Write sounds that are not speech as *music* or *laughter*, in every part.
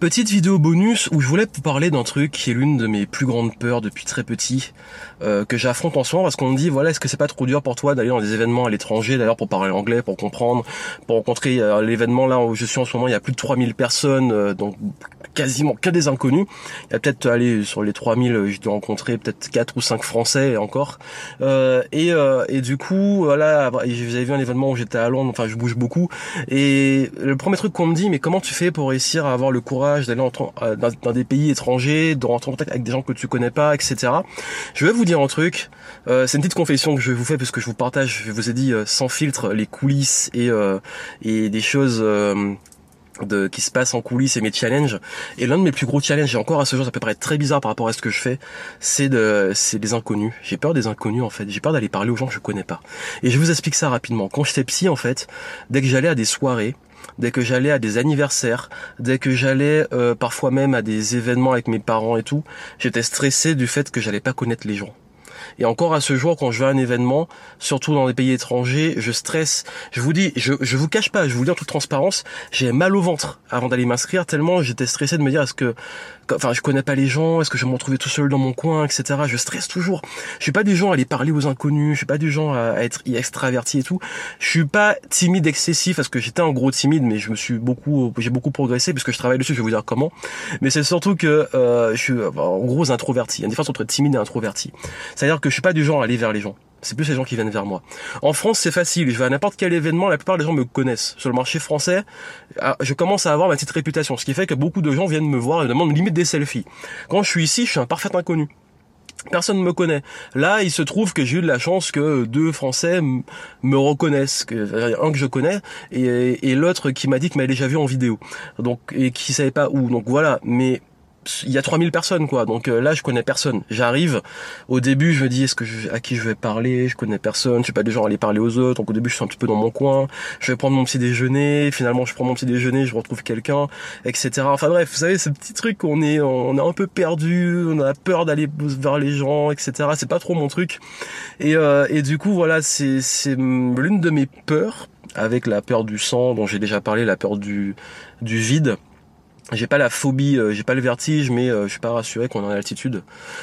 Petite vidéo bonus où je voulais vous parler d'un truc qui est l'une de mes plus grandes peurs depuis très petit, euh, que j'affronte en ce moment parce qu'on me dit voilà est-ce que c'est pas trop dur pour toi d'aller dans des événements à l'étranger d'ailleurs pour parler anglais, pour comprendre, pour rencontrer euh, l'événement là où je suis en ce moment il y a plus de 3000 personnes euh, donc quasiment que des inconnus. Il y a peut-être aller sur les 3000 j'ai dû rencontrer peut-être 4 ou 5 français encore et, et du coup voilà vous avez vu un événement où j'étais à Londres enfin je bouge beaucoup et le premier truc qu'on me dit mais comment tu fais pour réussir à avoir le courage d'aller euh, dans, des pays étrangers, de rentrer en contact avec des gens que tu connais pas, etc. Je vais vous dire un truc. Euh, c'est une petite confession que je vous fais parce que je vous partage, je vous ai dit euh, sans filtre les coulisses et et des choses de, qui se passent en coulisses et mes challenges. Et l'un de mes plus gros challenges, et encore à ce jour, ça peut paraître très bizarre par rapport à ce que je fais, c'est de, c'est des inconnus. J'ai peur des inconnus, en fait. J'ai peur d'aller parler aux gens que je connais pas. Et je vous explique ça rapidement. Quand j'étais psy, en fait, dès que j'allais à des soirées, dès que j'allais à des anniversaires, dès que j'allais euh, parfois même à des événements avec mes parents et tout, j'étais stressé du fait que j'allais pas connaître les gens. Et encore à ce jour, quand je vais à un événement, surtout dans des pays étrangers, je stresse. Je vous dis, je, je vous cache pas, je vous le dis en toute transparence, j'ai mal au ventre avant d'aller m'inscrire tellement j'étais stressé de me dire est-ce que, enfin, je connais pas les gens, est-ce que je vais me retrouver tout seul dans mon coin, etc. Je stresse toujours. Je suis pas du genre à aller parler aux inconnus, je suis pas du genre à être extraverti et tout. Je suis pas timide excessif parce que j'étais un gros timide, mais je me suis beaucoup, j'ai beaucoup progressé puisque je travaille dessus. Je vais vous dire comment. Mais c'est surtout que euh, je suis en gros introverti. Il y a une différence entre timide et introverti. C'est-à-dire que je suis pas du genre à aller vers les gens. C'est plus les gens qui viennent vers moi. En France, c'est facile. Je vais à n'importe quel événement, la plupart des gens me connaissent. Sur le marché français, ah, je commence à avoir ma petite réputation, ce qui fait que beaucoup de gens viennent me voir et demandent limite des selfies. Quand je suis ici, je suis un parfait inconnu. Personne ne me connaît. Là, il se trouve que j'ai eu de la chance que deux Français me reconnaissent, un que je connais et, l'autre qui m'a dit que m'avait déjà vu en vidéo, donc et qui savait pas où. Donc voilà. Mais il y a 3000 personnes quoi. Donc euh, là je connais personne. J'arrive au début je me dis est-ce à qui je vais parler? Je connais personne. Je suis pas des gens à aller parler aux autres. Donc au début je suis un petit peu dans mon coin. Je vais prendre mon petit déjeuner. Finalement je prends mon petit déjeuner je retrouve quelqu'un etc enfin bref vous savez ce petit truc on est on est un peu perdu. On a peur d'aller vers les gens etc c'est pas trop mon truc. Et euh, et du coup voilà c'est c'est l'une de mes peurs avec la peur du sang dont j'ai déjà parlé la peur du du vide j'ai pas la phobie, euh, j'ai pas le vertige, mais euh, je suis pas rassuré qu'on est en altitude.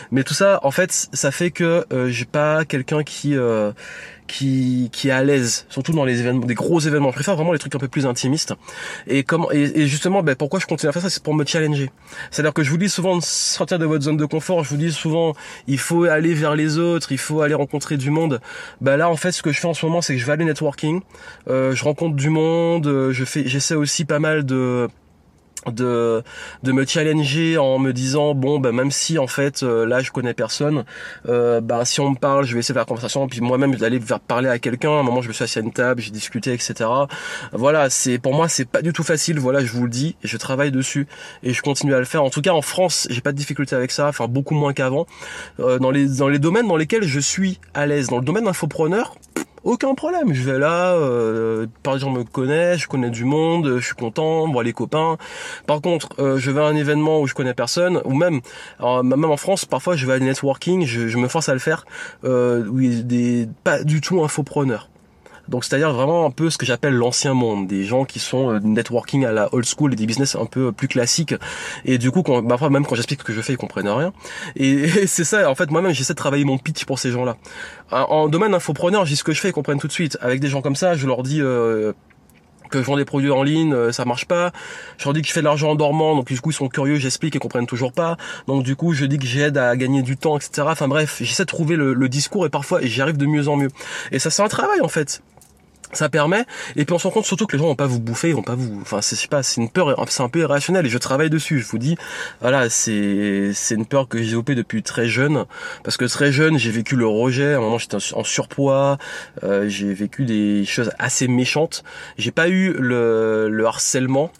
Mais tout ça, en fait, ça fait que euh, j'ai pas quelqu'un qui qui qui est à l'aise, surtout dans les événements, des gros événements. Je préfère vraiment les trucs un peu plus intimistes. Et comment et, justement, ben, pourquoi je continue à faire ça, c'est pour me challenger. C'est-à-dire que je vous dis souvent de sortir de votre zone de confort. Je vous dis souvent, il faut aller vers les autres, il faut aller rencontrer du monde. Ben là, en fait, ce que je fais en ce moment, c'est que je vais aller networking. je rencontre du monde. Je fais, j'essaie aussi pas mal de de de me challenger en me disant bon bah même si en fait euh, là je connais personne euh, bah si on me parle je vais essayer de faire conversation puis moi-même d'aller vers parler à quelqu'un. À un moment je me suis assis à une table j'ai discuté etc voilà c'est pour moi c'est pas du tout facile voilà je vous le dis je travaille dessus et je continue à le faire. En tout cas en France j'ai pas de difficulté avec ça enfin beaucoup moins qu'avant. Euh, dans les dans les domaines dans lesquels je suis à l'aise dans le domaine d'infopreneur aucun problème. Je vais là, euh, par exemple, me connais, je connais du monde, je suis content, on voit les copains. Par contre, euh, je vais à un événement où je connais personne, ou même, même en France, parfois je vais à des networking, je, me force à le faire, euh, où il y des pas du tout infopreneurs. Donc c'est-à-dire vraiment un peu ce que j'appelle l'ancien monde, des gens qui sont euh, networking à la old school et des business un peu plus classiques. Et du coup, quand, parfois même quand j'explique ce que je fais, ils comprennent rien. Et, *laughs* c'est ça, en fait, moi-même, j'essaie de travailler mon pitch pour ces gens-là. En, domaine infopreneur, dis ce que je fais, ils comprennent tout de suite. Avec des gens comme ça, je leur dis... Euh, que je vends des produits en ligne, euh, ça marche pas. Je leur dis que je fais de l'argent en dormant, donc du coup ils sont curieux, j'explique, ils comprennent toujours pas. Donc du coup je dis que j'aide à gagner du temps, etc. Enfin bref, j'essaie de trouver le, le discours et parfois j'y arrive de mieux en mieux. Et ça c'est un travail en fait ça permet et puis on se rend compte surtout que les gens vont pas vous bouffer ils vont pas vous enfin c'est pas c'est une peur c'est un peu irrationnel et je travaille dessus je vous dis voilà c'est c'est une peur que j'ai développée depuis très jeune parce que très jeune j'ai vécu le rejet à un moment j'étais en surpoids euh, j'ai vécu des choses assez méchantes j'ai pas eu le le harcèlement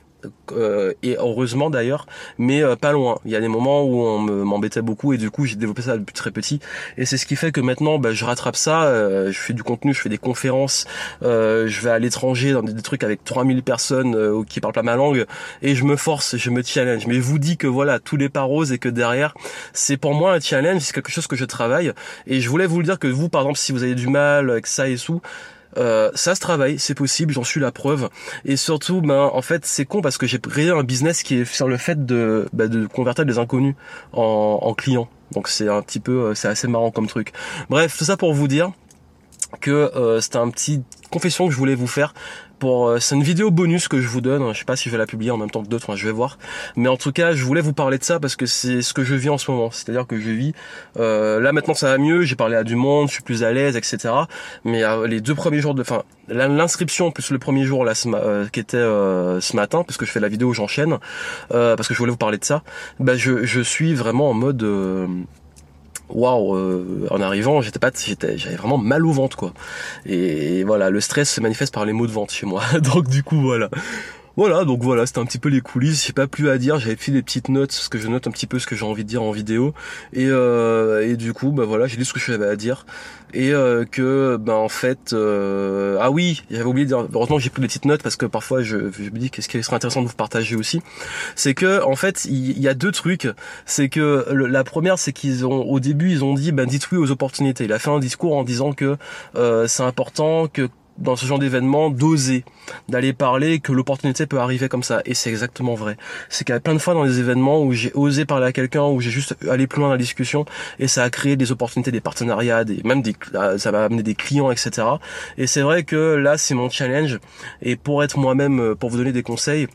et heureusement d'ailleurs, mais euh, pas loin. Il y a des moments où on m'embêtait beaucoup et du coup j'ai développé ça depuis très petit et c'est ce qui fait que maintenant bah, je rattrape ça, euh, je fais du contenu, je fais des conférences, je vais à l'étranger dans des, trucs avec 3000 personnes qui parlent pas ma langue et je me force, je me challenge. Mais je vous dis que voilà, tous les pas roses et que derrière, c'est pour moi un challenge, c'est quelque chose que je travaille et je voulais vous le dire que vous par exemple si vous avez du mal avec ça et tout, Euh, ça se travaille, c'est possible, j'en suis la preuve. Et surtout, ben en fait, c'est con parce que j'ai créé un business qui est sur le fait de, ben, de convertir des inconnus en, en clients. Donc c'est un petit peu, euh, c'est assez marrant comme truc. Bref, tout ça pour vous dire que euh, c'était un petit confession que je voulais vous faire pour euh, c'est une vidéo bonus que je vous donne je sais pas si je vais la publier en même temps que d'autres je vais voir. Mais en tout cas je voulais vous parler de ça parce que c'est ce que je vis en ce moment. C'est à dire que je vis euh, là maintenant ça va mieux j'ai parlé à du monde je suis plus à l'aise etc mais euh, les deux premiers jours de fin l'inscription plus le premier jour là qui était ce matin parce que je fais la vidéo j'enchaîne parce que je voulais vous parler de ça bah je, je suis vraiment en mode waouh, euh, en arrivant, j'étais pas, j'étais, j'avais vraiment mal au ventre quoi. Et, voilà, le stress se manifeste par les maux de vente chez moi. *laughs* Donc du coup voilà. Voilà, donc voilà, c'était un petit peu les coulisses. J'ai pas plus à dire. J'avais pris des petites notes, parce que je note un petit peu ce que j'ai envie de dire en vidéo. Et, euh, et du coup, bah voilà, j'ai dit ce que j'avais à dire. Et euh, que, bah en fait, euh, ah oui, j'avais oublié de dire. Heureusement, j'ai pris des petites notes parce que parfois, je, me dis qu'est-ce qui serait intéressant de vous partager aussi? C'est que, en fait, il y, a deux trucs. C'est que la première, c'est qu'ils ont, au début, ils ont dit, ben dites oui aux opportunités. Il a fait un discours en disant que c'est important que dans ce genre d'événement d'oser, d'aller parler, que l'opportunité peut arriver comme ça. Et c'est exactement vrai. C'est qu'il y a plein de fois dans les événements où j'ai osé parler à quelqu'un, où j'ai juste allé plus loin dans la discussion, et ça a créé des opportunités, des partenariats, des, même des, ah, ça va amener des clients, etc. Et c'est vrai que là, c'est mon challenge. Et pour être moi-même, euh, pour vous donner des conseils,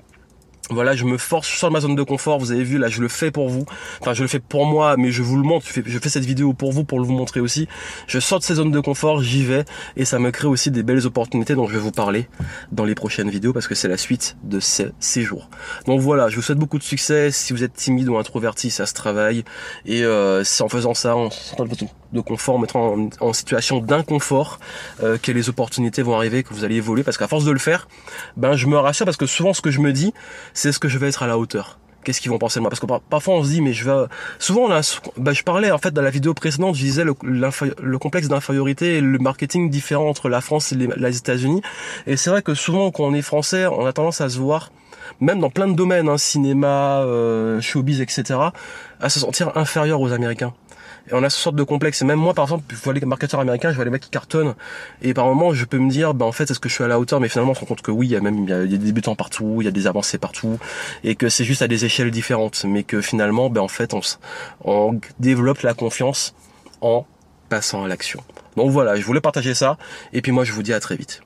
voilà, je me force, je sors de ma zone de confort, vous avez vu, là je le fais pour vous, enfin je le fais pour moi, mais je vous le montre, je fais, cette vidéo pour vous, pour vous montrer aussi. Je sors de ces zones de confort, j'y vais, et ça me crée aussi des belles opportunités dont je vais vous parler dans les prochaines vidéos, parce que c'est la suite de ces séjours. Donc voilà, je vous souhaite beaucoup de succès, si vous êtes timide ou introverti, ça se travaille, et euh, c'est en faisant ça, en de confort, mettant en, situation d'inconfort, euh, que les opportunités vont arriver, que vous allez évoluer, parce qu'à force de le faire, ben je me rassure, parce que souvent ce que je me dis, c'est ce que je vais être à la hauteur. Qu'est-ce qu'ils vont penser de moi? Parce que parfois on se dit mais je vais souvent là bah, je parlais en fait dans la vidéo précédente je disais le, le complexe d'infériorité et le marketing différent entre la France et les, États-Unis. Et c'est vrai que souvent quand on est français on a tendance à se voir même dans plein de domaines hein, cinéma euh, showbiz etc à se sentir inférieur aux Américains et on a ce sorte de complexe. Et même moi, par exemple, je vois les marketeurs américains, je vois les mecs qui cartonnent. Et par moments, je peux me dire, ben, en fait, est-ce que je suis à la hauteur? Mais finalement, on se rend compte que oui, il y a même, il y a des débutants partout, il y a des avancées partout. Et que c'est juste à des échelles différentes. Mais que finalement, ben, en fait, on, on développe la confiance en passant à l'action. Donc voilà, je voulais partager ça. Et puis moi, je vous dis à très vite.